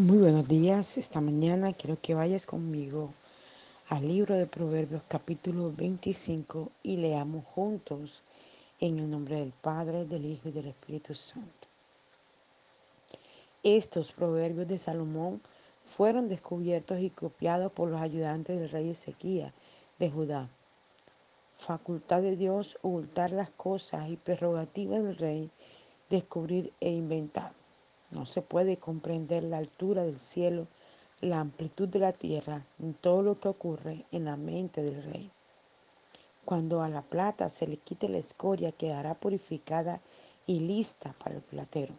Muy buenos días. Esta mañana quiero que vayas conmigo al libro de Proverbios capítulo 25 y leamos juntos en el nombre del Padre, del Hijo y del Espíritu Santo. Estos proverbios de Salomón fueron descubiertos y copiados por los ayudantes del rey Ezequiel de Judá. Facultad de Dios ocultar las cosas y prerrogativa del rey descubrir e inventar. No se puede comprender la altura del cielo, la amplitud de la tierra, ni todo lo que ocurre en la mente del rey. Cuando a la plata se le quite la escoria, quedará purificada y lista para el platero.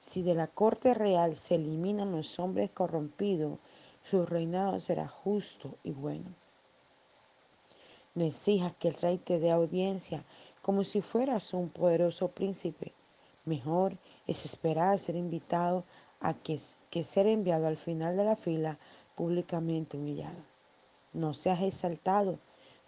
Si de la corte real se eliminan los hombres corrompidos, su reinado será justo y bueno. No exijas que el rey te dé audiencia como si fueras un poderoso príncipe. Mejor es esperar a ser invitado a que, que ser enviado al final de la fila públicamente humillado. No seas exaltado,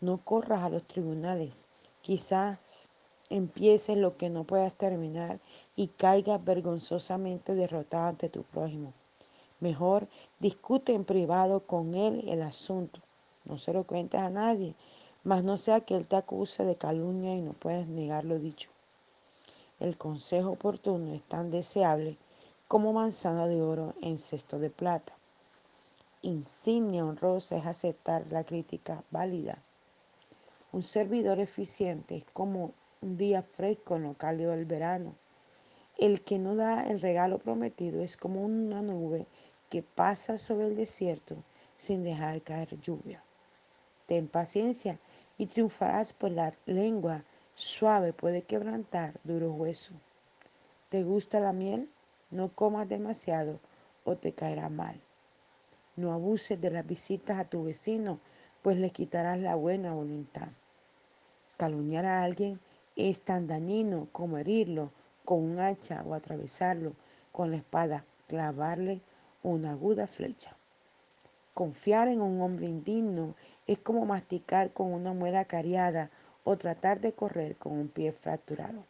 no corras a los tribunales. Quizás empieces lo que no puedas terminar y caigas vergonzosamente derrotado ante tu prójimo. Mejor discute en privado con él el asunto. No se lo cuentes a nadie, mas no sea que él te acuse de calumnia y no puedas negar lo dicho. El consejo oportuno es tan deseable como manzana de oro en cesto de plata. Insignia honrosa es aceptar la crítica válida. Un servidor eficiente es como un día fresco en lo cálido del verano. El que no da el regalo prometido es como una nube que pasa sobre el desierto sin dejar caer lluvia. Ten paciencia y triunfarás, por la lengua suave puede quebrantar duro hueso. ¿Te gusta la miel? No comas demasiado o te caerá mal. No abuses de las visitas a tu vecino, pues le quitarás la buena voluntad. Calumniar a alguien es tan dañino como herirlo con un hacha o atravesarlo con la espada, clavarle una aguda flecha. Confiar en un hombre indigno es como masticar con una muela cariada o tratar de correr con un pie fracturado.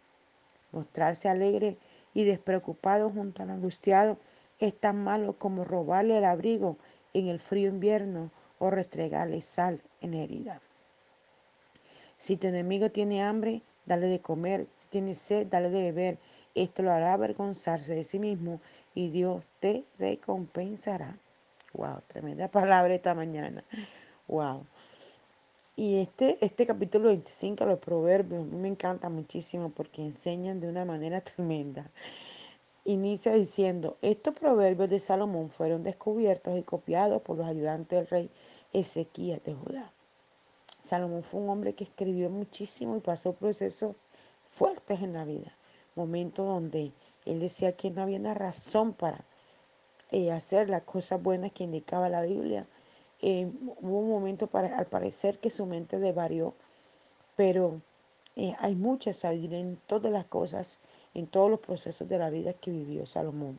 Mostrarse alegre y despreocupado junto al angustiado es tan malo como robarle el abrigo en el frío invierno o restregarle sal en herida. Si tu enemigo tiene hambre, dale de comer. Si tiene sed, dale de beber. Esto lo hará avergonzarse de sí mismo y Dios te recompensará. Wow, tremenda palabra esta mañana. Wow. Y este, este capítulo 25 de los proverbios me encanta muchísimo porque enseñan de una manera tremenda. Inicia diciendo, estos proverbios de Salomón fueron descubiertos y copiados por los ayudantes del rey Ezequías de Judá. Salomón fue un hombre que escribió muchísimo y pasó procesos fuertes en la vida. Momentos donde él decía que no había una razón para eh, hacer las cosas buenas que indicaba la Biblia eh, hubo un momento para, al parecer que su mente desvarió, pero eh, hay mucha sabiduría en todas las cosas, en todos los procesos de la vida que vivió Salomón.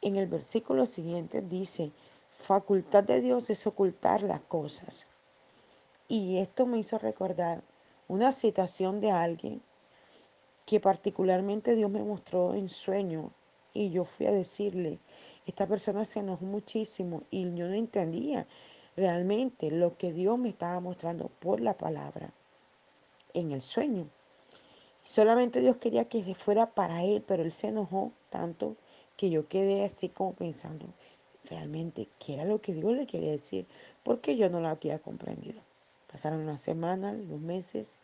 En el versículo siguiente dice, facultad de Dios es ocultar las cosas. Y esto me hizo recordar una citación de alguien que particularmente Dios me mostró en sueño y yo fui a decirle, esta persona se enojó muchísimo y yo no entendía realmente lo que Dios me estaba mostrando por la palabra en el sueño. Solamente Dios quería que se fuera para él, pero él se enojó tanto que yo quedé así como pensando realmente qué era lo que Dios le quería decir, porque yo no lo había comprendido. Pasaron las semanas, los meses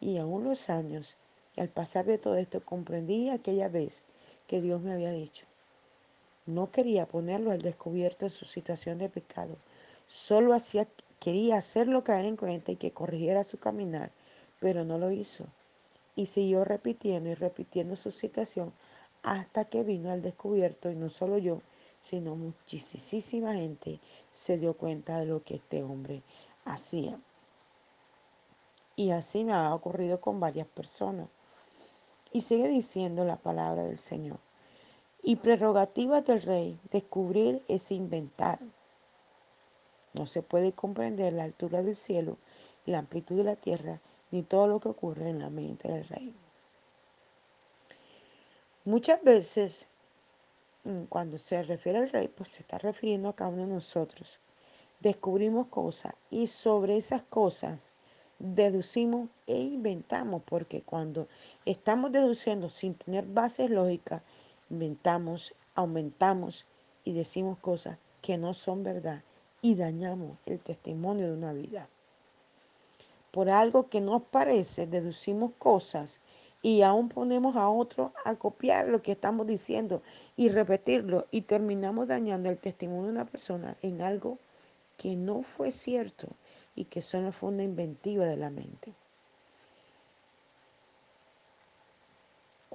y aún los años, y al pasar de todo esto comprendí aquella vez que Dios me había dicho, no quería ponerlo al descubierto en su situación de pecado. Solo hacía, quería hacerlo caer en cuenta y que corrigiera su caminar, pero no lo hizo. Y siguió repitiendo y repitiendo su situación hasta que vino al descubierto, y no solo yo, sino muchísima gente se dio cuenta de lo que este hombre hacía. Y así me ha ocurrido con varias personas. Y sigue diciendo la palabra del Señor. Y prerrogativa del rey, descubrir es inventar. No se puede comprender la altura del cielo, la amplitud de la tierra, ni todo lo que ocurre en la mente del rey. Muchas veces cuando se refiere al rey, pues se está refiriendo a cada uno de nosotros. Descubrimos cosas y sobre esas cosas deducimos e inventamos, porque cuando estamos deduciendo sin tener bases lógicas, inventamos, aumentamos y decimos cosas que no son verdad y dañamos el testimonio de una vida. Por algo que nos parece, deducimos cosas y aún ponemos a otros a copiar lo que estamos diciendo y repetirlo y terminamos dañando el testimonio de una persona en algo que no fue cierto y que solo fue una inventiva de la mente.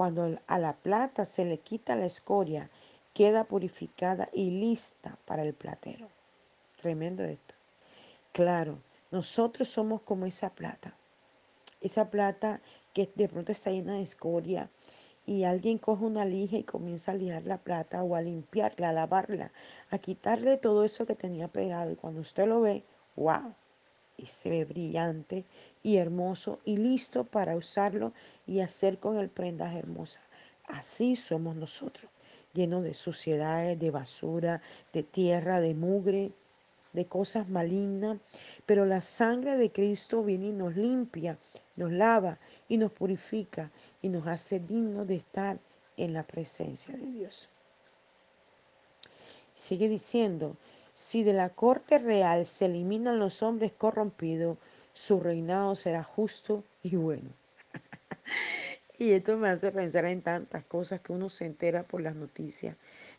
Cuando a la plata se le quita la escoria, queda purificada y lista para el platero. Tremendo esto. Claro, nosotros somos como esa plata. Esa plata que de pronto está llena de escoria y alguien coge una lija y comienza a lijar la plata o a limpiarla, a lavarla, a quitarle todo eso que tenía pegado. Y cuando usted lo ve, wow, y se ve brillante y hermoso y listo para usarlo y hacer con el prendas hermosas. Así somos nosotros, llenos de suciedades, de basura, de tierra, de mugre, de cosas malignas. Pero la sangre de Cristo viene y nos limpia, nos lava y nos purifica y nos hace dignos de estar en la presencia de Dios. Sigue diciendo, si de la corte real se eliminan los hombres corrompidos, su reinado será justo y bueno. y esto me hace pensar en tantas cosas que uno se entera por las noticias,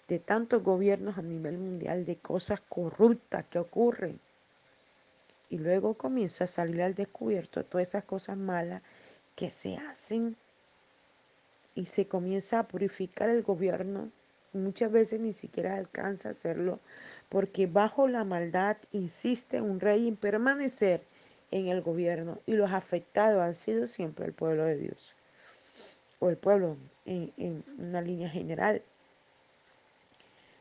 de tantos gobiernos a nivel mundial, de cosas corruptas que ocurren. Y luego comienza a salir al descubierto todas esas cosas malas que se hacen y se comienza a purificar el gobierno. Muchas veces ni siquiera alcanza a hacerlo porque bajo la maldad insiste un rey en permanecer en el gobierno y los afectados han sido siempre el pueblo de Dios o el pueblo en, una línea general.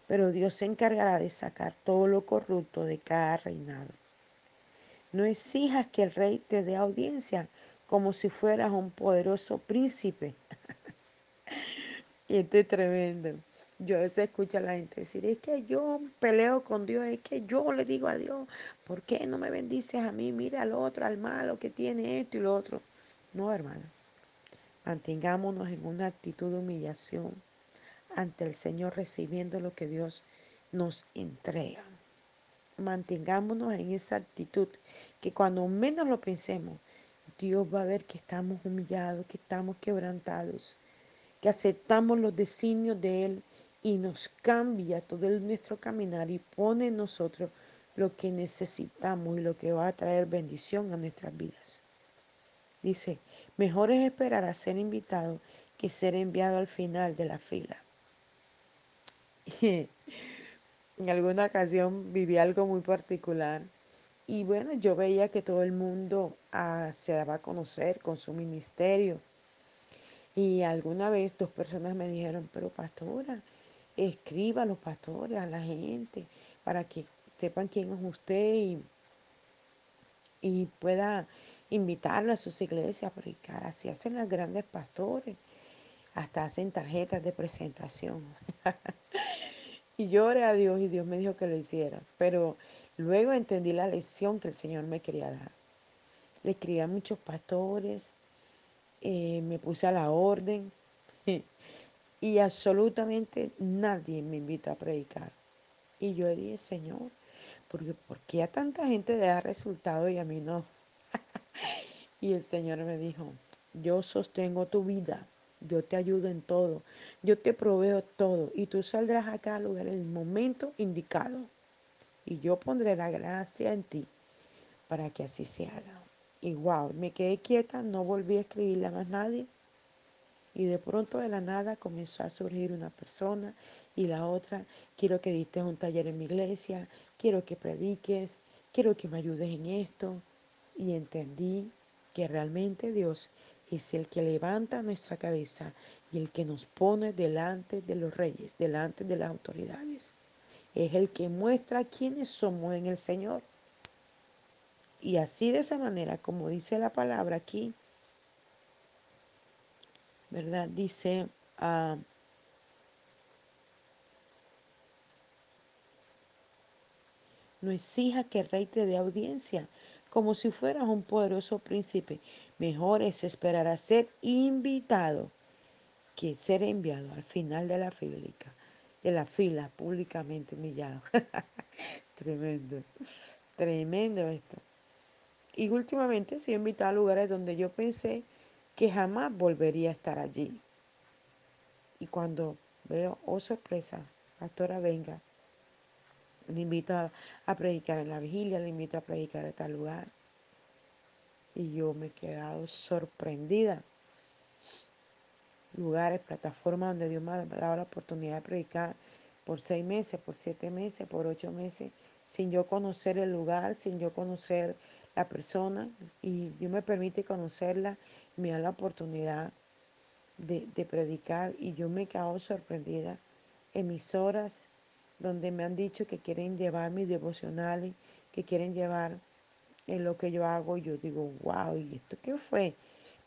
Pero Dios se encargará de sacar todo lo corrupto de cada reinado. No exijas que el rey te dé audiencia como si fueras un poderoso príncipe. y esto es tremendo. Yo a veces escucho a la gente decir, es que yo peleo con Dios, es que yo le digo a Dios, ¿por qué no me bendices a mí? Mira al otro, al malo que tiene esto y lo otro. No, hermano. Mantengámonos en una actitud de humillación ante el Señor recibiendo lo que Dios nos entrega. Mantengámonos en esa actitud que cuando menos lo pensemos, Dios va a ver que estamos humillados, que estamos quebrantados, que aceptamos los designios de Él y nos cambia todo nuestro caminar y pone en nosotros lo que necesitamos y lo que va a traer bendición a nuestras vidas. Dice, mejor es esperar a ser invitado que ser enviado al final de la fila. en alguna ocasión viví algo muy particular y bueno, yo veía que todo el mundo ah, se daba a conocer con su ministerio. Y alguna vez dos personas me dijeron, pero pastora, escriba a los pastores, a la gente, para que sepan quién es usted y, y pueda invitarlo a sus iglesias, porque cara, así hacen los grandes pastores, hasta hacen tarjetas de presentación. y lloré a Dios y Dios me dijo que lo hiciera, pero luego entendí la lección que el Señor me quería dar. Le escribí a muchos pastores, eh, me puse a la orden y absolutamente nadie me invitó a predicar. Y yo dije, Señor, porque ¿por qué a tanta gente le da resultado y a mí no? y el Señor me dijo, yo sostengo tu vida, yo te ayudo en todo, yo te proveo todo y tú saldrás acá al lugar en el momento indicado. Y yo pondré la gracia en ti para que así se haga. Y wow, me quedé quieta, no volví a escribirle a más nadie. Y de pronto de la nada comenzó a surgir una persona y la otra, quiero que diste un taller en mi iglesia, quiero que prediques, quiero que me ayudes en esto. Y entendí que realmente Dios es el que levanta nuestra cabeza y el que nos pone delante de los reyes, delante de las autoridades. Es el que muestra quiénes somos en el Señor. Y así de esa manera, como dice la palabra aquí, ¿verdad? Dice a... Uh, no exija que el rey te dé audiencia, como si fueras un poderoso príncipe. Mejor es esperar a ser invitado que ser enviado al final de la fílica, de la fila públicamente humillado. tremendo, tremendo esto. Y últimamente he sido invitado a lugares donde yo pensé que jamás volvería a estar allí. Y cuando veo, oh sorpresa, pastora venga, le invito a, predicar en la vigilia, le invito a predicar en tal lugar. Y yo me he quedado sorprendida. Lugares, plataformas donde Dios me ha dado la oportunidad de predicar por seis meses, por siete meses, por ocho meses, sin yo conocer el lugar, sin yo conocer la persona. Y Dios me permite conocerla, me da la oportunidad de, predicar y yo me he quedado sorprendida. Emisoras donde me han dicho que quieren llevar mis devocionales, que quieren llevar en lo que yo hago. Yo digo, wow, ¿y esto qué fue?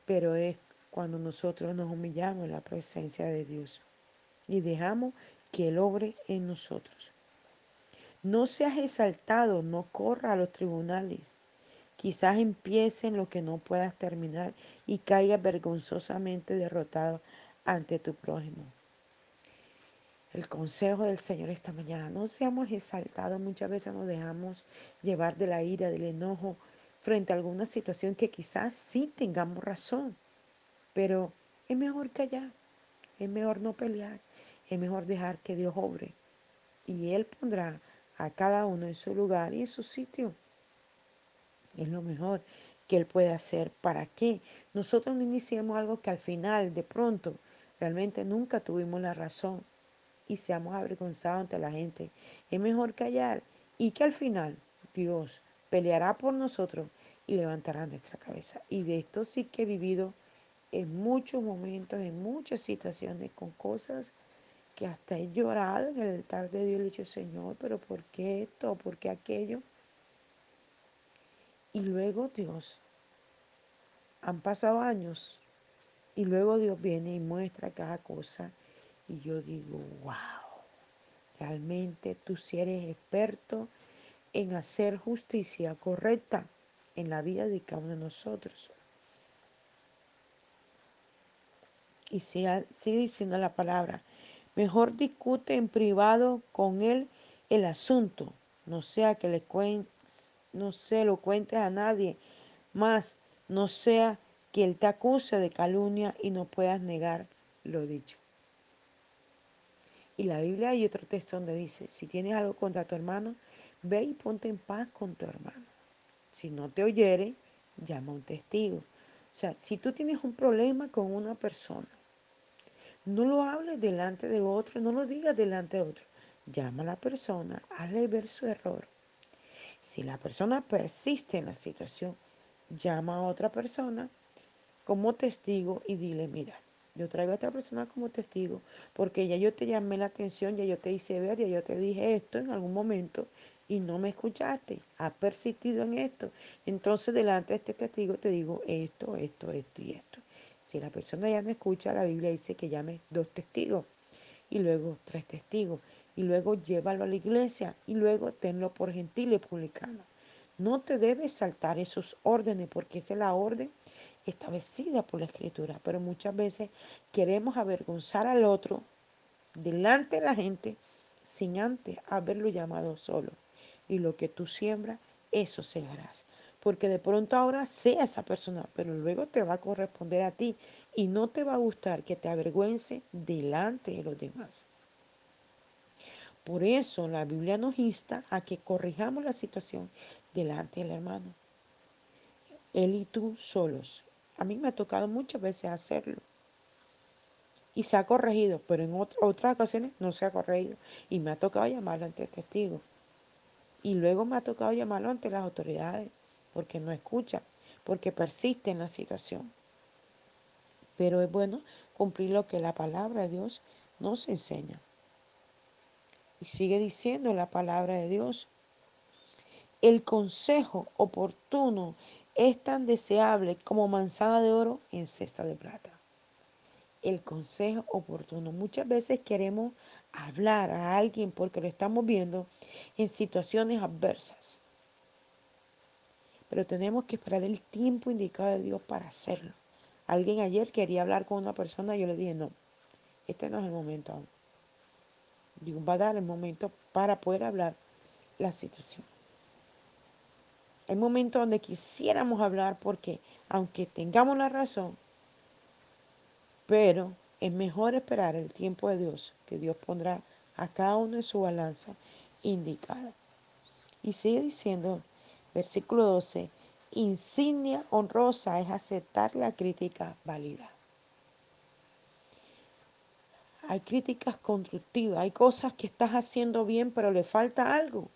Pero es cuando nosotros nos humillamos en la presencia de Dios y dejamos que Él obre en nosotros. No seas exaltado, no corra a los tribunales. Quizás empiece en lo que no puedas terminar y caiga vergonzosamente derrotado ante tu prójimo el consejo del Señor esta mañana. No seamos exaltados, muchas veces nos dejamos llevar de la ira, del enojo frente a alguna situación que quizás sí tengamos razón, pero es mejor callar, es mejor no pelear, es mejor dejar que Dios obre y Él pondrá a cada uno en su lugar y en su sitio. Es lo mejor que Él puede hacer. ¿Para qué? Nosotros no iniciemos algo que al final, de pronto, realmente nunca tuvimos la razón y seamos avergonzados ante la gente. Es mejor callar y que al final Dios peleará por nosotros y levantará nuestra cabeza. Y de esto sí que he vivido en muchos momentos, en muchas situaciones, con cosas que hasta he llorado en el altar de Dios. Le he dicho, Señor, pero ¿por qué esto? ¿Por qué aquello? Y luego Dios, han pasado años, y luego Dios viene y muestra cada cosa y yo digo, wow, realmente tú si eres experto en hacer justicia correcta en la vida de cada uno de nosotros. Y sigue, diciendo la palabra, mejor discute en privado con él el asunto, no sea que le no se lo cuentes a nadie, más no sea que él te acuse de calumnia y no puedas negar lo dicho. Y la Biblia hay otro texto donde dice, si tienes algo contra tu hermano, ve y ponte en paz con tu hermano. Si no te oyere, llama a un testigo. O sea, si tú tienes un problema con una persona, no lo hables delante de otro, no lo digas delante de otro. Llama a la persona, hazle ver su error. Si la persona persiste en la situación, llama a otra persona como testigo y dile, mira, yo traigo a esta persona como testigo porque ya yo te llamé la atención, ya yo te hice ver, ya yo te dije esto en algún momento y no me escuchaste, has persistido en esto. Entonces delante de este testigo te digo esto, esto, esto y esto. Si la persona ya no escucha, la Biblia dice que llame dos testigos y luego tres testigos y luego llévalo a la iglesia y luego tenlo por gentil y publicano. No te debes saltar esos órdenes porque esa es la orden establecida por la escritura, pero muchas veces queremos avergonzar al otro delante de la gente sin antes haberlo llamado solo. Y lo que tú siembras, eso segarás. Porque de pronto ahora sea esa persona, pero luego te va a corresponder a ti y no te va a gustar que te avergüence delante de los demás. Por eso la Biblia nos insta a que corrijamos la situación delante del hermano. Él y tú solos, a mí me ha tocado muchas veces hacerlo. Y se ha corregido, pero en otras ocasiones no se ha corregido. Y me ha tocado llamarlo ante testigos. Y luego me ha tocado llamarlo ante las autoridades, porque no escucha, porque persiste en la situación. Pero es bueno cumplir lo que la palabra de Dios nos enseña. Y sigue diciendo la palabra de Dios. El consejo oportuno es tan deseable como manzana de oro en cesta de plata. El consejo oportuno. Muchas veces queremos hablar a alguien porque lo estamos viendo en situaciones adversas. Pero tenemos que esperar el tiempo indicado de Dios para hacerlo. Alguien ayer quería hablar con una persona y yo le dije, no, este no es el momento aún. Dios va a dar el momento para poder hablar la situación. Hay momentos donde quisiéramos hablar porque, aunque tengamos la razón, pero es mejor esperar el tiempo de Dios, que Dios pondrá a cada uno en su balanza indicada. Y sigue diciendo, versículo 12, insignia honrosa es aceptar la crítica válida. Hay críticas constructivas, hay cosas que estás haciendo bien, pero le falta algo.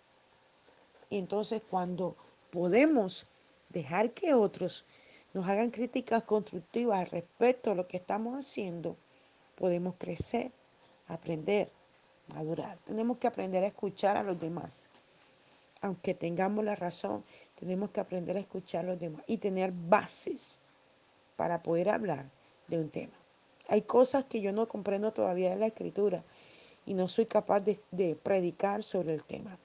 Y entonces cuando podemos dejar que otros nos hagan críticas constructivas respecto a lo que estamos haciendo, podemos crecer, aprender, madurar. Tenemos que aprender a escuchar a los demás. Aunque tengamos la razón, tenemos que aprender a escuchar a los demás y tener bases para poder hablar de un tema. Hay cosas que yo no comprendo todavía de la escritura y no soy capaz de, predicar sobre el tema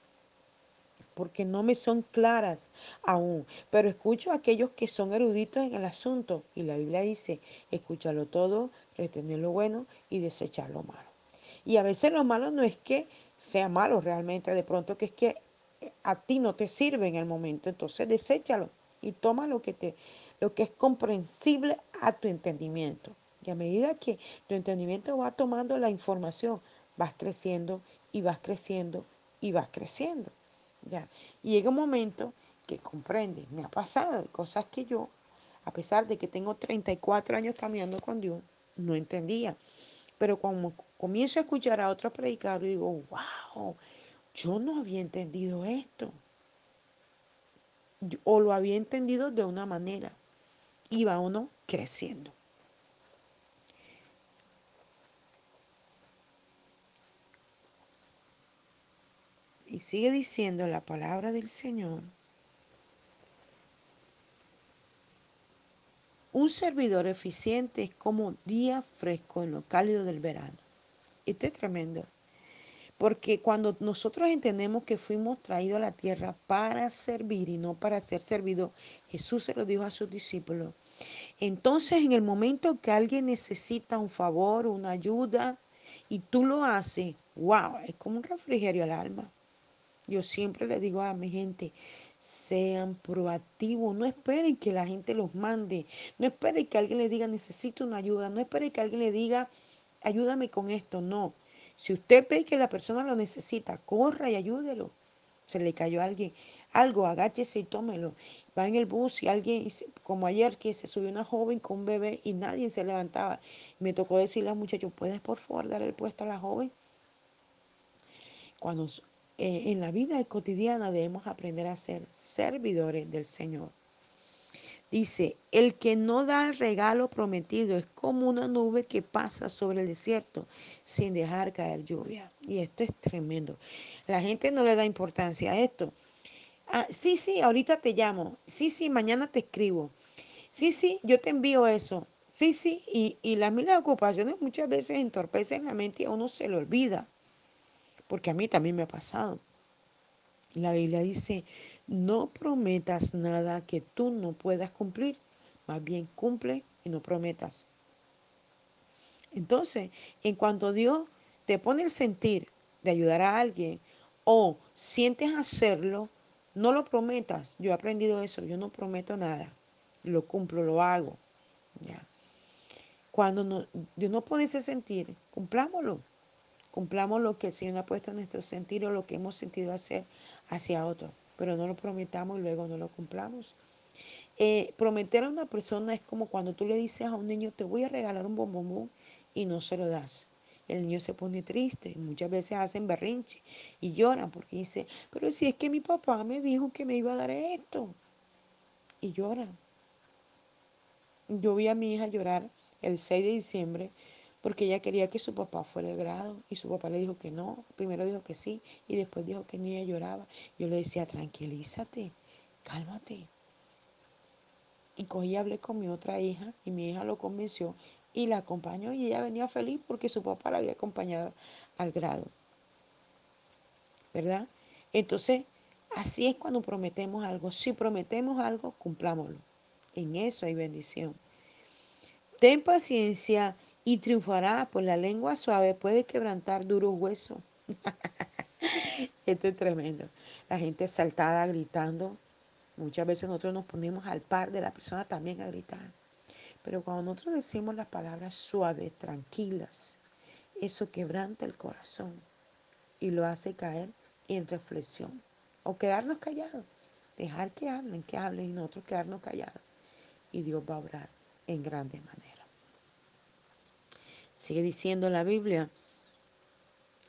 porque no me son claras aún, pero escucho a aquellos que son eruditos en el asunto y la Biblia dice, escúchalo todo, retener lo bueno y desechar lo malo. Y a veces lo malo no es que sea malo realmente, de pronto que es que a ti no te sirve en el momento, entonces deséchalo y toma lo que te lo que es comprensible a tu entendimiento. Y a medida que tu entendimiento va tomando la información, vas creciendo y vas creciendo y vas creciendo. ¿ya? Y llega un momento que comprende, me ha pasado cosas que yo, a pesar de que tengo 34 años caminando con Dios, no entendía. Pero cuando comienzo a escuchar a otros predicadores, digo, wow, yo no había entendido esto. O lo había entendido de una manera. Iba uno creciendo. Y sigue diciendo la palabra del Señor. Un servidor eficiente es como día fresco en lo cálido del verano. Esto es tremendo. Porque cuando nosotros entendemos que fuimos traídos a la tierra para servir y no para ser servidos, Jesús se lo dijo a sus discípulos. Entonces, en el momento que alguien necesita un favor, una ayuda, y tú lo haces, wow, es como un refrigerio al alma. Yo siempre le digo a mi gente, sean proactivos, no esperen que la gente los mande, no esperen que alguien le diga necesito una ayuda, no esperen que alguien le diga ayúdame con esto, no. Si usted ve que la persona lo necesita, corra y ayúdelo. Se le cayó a alguien, algo, agáchese y tómelo. Va en el bus y alguien, como ayer que se subió una joven con un bebé y nadie se levantaba. Me tocó decirle al muchacho, ¿puedes por favor dar el puesto a la joven? Cuando eh, en la vida cotidiana debemos aprender a ser servidores del Señor. Dice, el que no da el regalo prometido es como una nube que pasa sobre el desierto sin dejar caer lluvia. Y esto es tremendo. La gente no le da importancia a esto. Ah, sí, sí, ahorita te llamo. Sí, sí, mañana te escribo. Sí, sí, yo te envío eso. Sí, sí, y, y las miles ocupaciones muchas veces entorpecen la mente y a uno se le olvida porque a mí también me ha pasado. La Biblia dice, no prometas nada que tú no puedas cumplir, más bien cumple y no prometas. Entonces, en cuanto Dios te pone el sentir de ayudar a alguien o sientes hacerlo, no lo prometas. Yo he aprendido eso, yo no prometo nada, lo cumplo, lo hago. ¿ya? Cuando no, Dios no pone ese sentir, cumplámoslo. Cumplamos lo que el Señor ha puesto en nuestro sentir o lo que hemos sentido hacer hacia otro, pero no lo prometamos y luego no lo cumplamos. Eh, prometer a una persona es como cuando tú le dices a un niño, te voy a regalar un bombón y no se lo das. El niño se pone triste, muchas veces hacen berrinche y lloran porque dice, pero si es que mi papá me dijo que me iba a dar esto. Y lloran. Yo vi a mi hija llorar el 6 de diciembre porque ella quería que su papá fuera el grado y su papá le dijo que no, primero dijo que sí y después dijo que ni ella lloraba. Yo le decía, tranquilízate, cálmate. Y cogí hablé con mi otra hija y mi hija lo convenció y la acompañó y ella venía feliz porque su papá la había acompañado al grado. ¿Verdad? Entonces, así es cuando prometemos algo. Si prometemos algo, cumplámoslo. En eso hay bendición. Ten paciencia y triunfará, pues la lengua suave puede quebrantar duros huesos. Esto es tremendo. La gente saltada gritando. Muchas veces nosotros nos ponemos al par de la persona también a gritar. Pero cuando nosotros decimos las palabras suaves, tranquilas, eso quebranta el corazón y lo hace caer en reflexión. O quedarnos callados. Dejar que hablen, que hablen y nosotros quedarnos callados. Y Dios va a obrar en grandes maneras. Sigue diciendo la Biblia,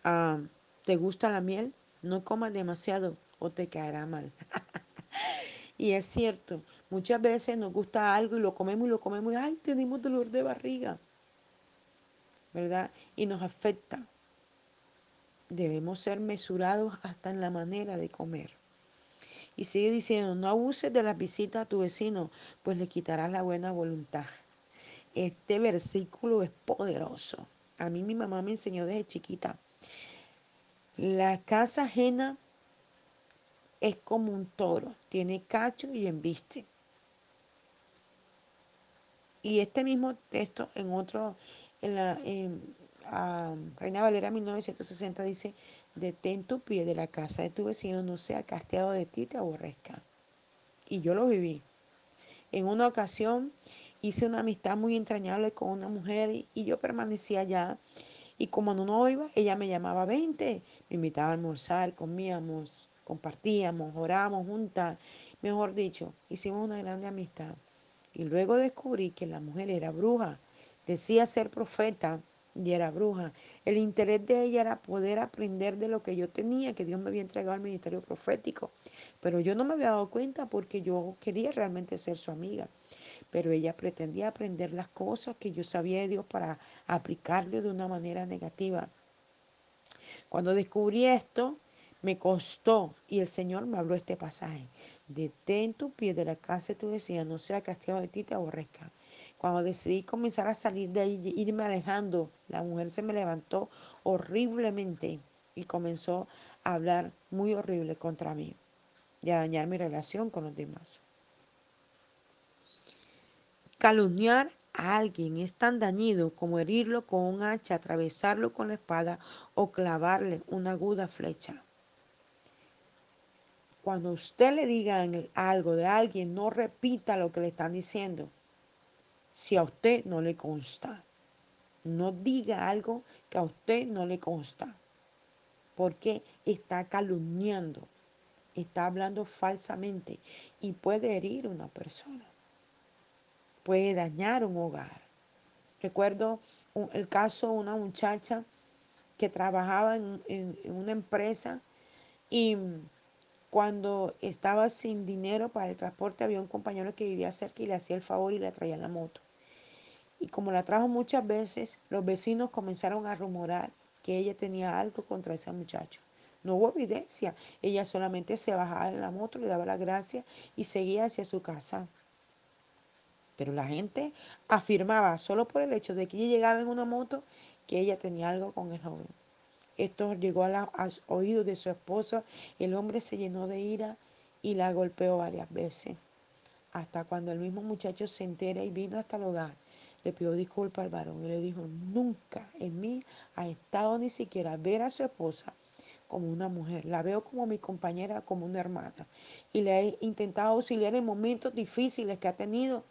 ah, ¿te gusta la miel? No comas demasiado o te caerá mal. Y es cierto, muchas veces nos gusta algo y lo comemos y lo comemos y ay, tenemos dolor de barriga, ¿verdad? Y nos afecta. Debemos ser mesurados hasta en la manera de comer. Y sigue diciendo, no abuses de las visitas a tu vecino, pues le quitarás la buena voluntad. Este versículo es poderoso. A mí mi mamá me enseñó desde chiquita. La casa ajena es como un toro, tiene cacho y embiste. Y este mismo texto en otro, en la Reina Valera 1960 dice, detén tu pie de la casa de tu vecino, no sea casteado de ti, te aborrezca. Y yo lo viví. En una ocasión hice una amistad muy entrañable con una mujer y, yo permanecía allá. Y como no iba, ella me llamaba 20, me invitaba a almorzar, comíamos compartíamos, orábamos juntas, mejor dicho, hicimos una grande amistad. Y luego descubrí que la mujer era bruja, decía ser profeta y era bruja. El interés de ella era poder aprender de lo que yo tenía, que Dios me había entregado al ministerio profético. Pero yo no me había dado cuenta porque yo quería realmente ser su amiga. Pero ella pretendía aprender las cosas que yo sabía de Dios para aplicarle de una manera negativa. Cuando descubrí esto, me costó, y el Señor me habló este pasaje. Detén tu pie de la casa de tu vecina, no sea castigado de ti, te aborrezca. Cuando decidí comenzar a salir de ahí, irme alejando, la mujer se me levantó horriblemente y comenzó a hablar muy horrible contra mí y a dañar mi relación con los demás. Calumniar a alguien es tan dañino como herirlo con un hacha, atravesarlo con la espada o clavarle una aguda flecha. Cuando usted le diga algo de alguien, no repita lo que le están diciendo. Si a usted no le consta. No diga algo que a usted no le consta. Porque está calumniando. Está hablando falsamente y puede herir a una persona. Puede dañar un hogar. Recuerdo el caso de una muchacha que trabajaba en, una empresa y cuando estaba sin dinero para el transporte, había un compañero que vivía cerca y le hacía el favor y le traía la moto. Y como la trajo muchas veces, los vecinos comenzaron a rumorar que ella tenía algo contra ese muchacho. No hubo evidencia. Ella solamente se bajaba en la moto, le daba las gracias y seguía hacia su casa. Pero la gente afirmaba, solo por el hecho de que ella llegaba en una moto, que ella tenía algo con el joven. Esto llegó a los oídos de su esposa. El hombre se llenó de ira y la golpeó varias veces. Hasta cuando el mismo muchacho se entera y vino hasta el hogar, le pidió disculpas al varón y le dijo, nunca en mí ha estado ni siquiera ver a su esposa como una mujer. La veo como mi compañera, como una hermana. Y le he intentado auxiliar en momentos difíciles que ha tenido,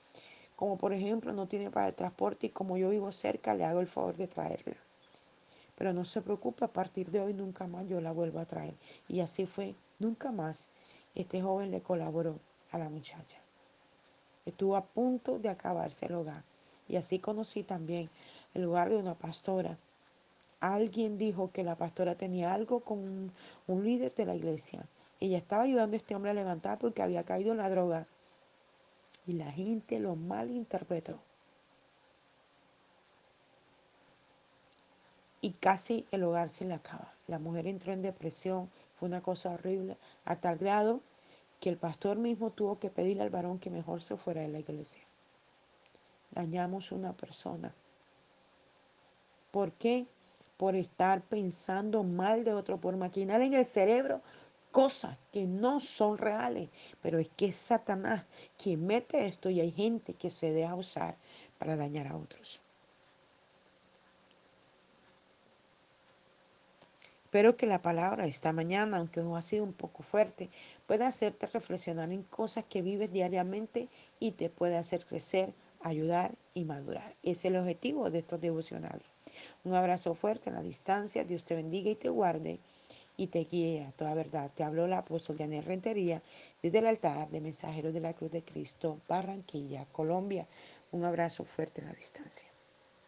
como por ejemplo no tiene para el transporte y como yo vivo cerca, le hago el favor de traerla. Pero no se preocupe, a partir de hoy nunca más yo la vuelvo a traer. Y así fue, nunca más este joven le colaboró a la muchacha. Estuvo a punto de acabarse el hogar. Y así conocí también el hogar de una pastora. Alguien dijo que la pastora tenía algo con un, un líder de la iglesia. Ella estaba ayudando a este hombre a levantar porque había caído en la droga. Y la gente lo malinterpretó. y casi el hogar se le acaba. La mujer entró en depresión, fue una cosa horrible, a tal grado que el pastor mismo tuvo que pedirle al varón que mejor se fuera de la iglesia. Dañamos una persona ¿Por qué? Por estar pensando mal de otro, por maquinar en el cerebro cosas que no son reales. Pero es que es Satanás quien mete esto y hay gente que se deja usar para dañar a otros. Espero que la palabra esta mañana, aunque ha sido un poco fuerte, pueda hacerte reflexionar en cosas que vives diariamente y te puede hacer crecer, ayudar y madurar. Es el objetivo de estos devocionales. Un abrazo fuerte a la distancia. Dios te bendiga y te guarde y te guíe a toda verdad. Te habló la apóstol Daniel Rentería desde el altar de Mensajeros de la Cruz de Cristo, Barranquilla, Colombia. Un abrazo fuerte a la distancia.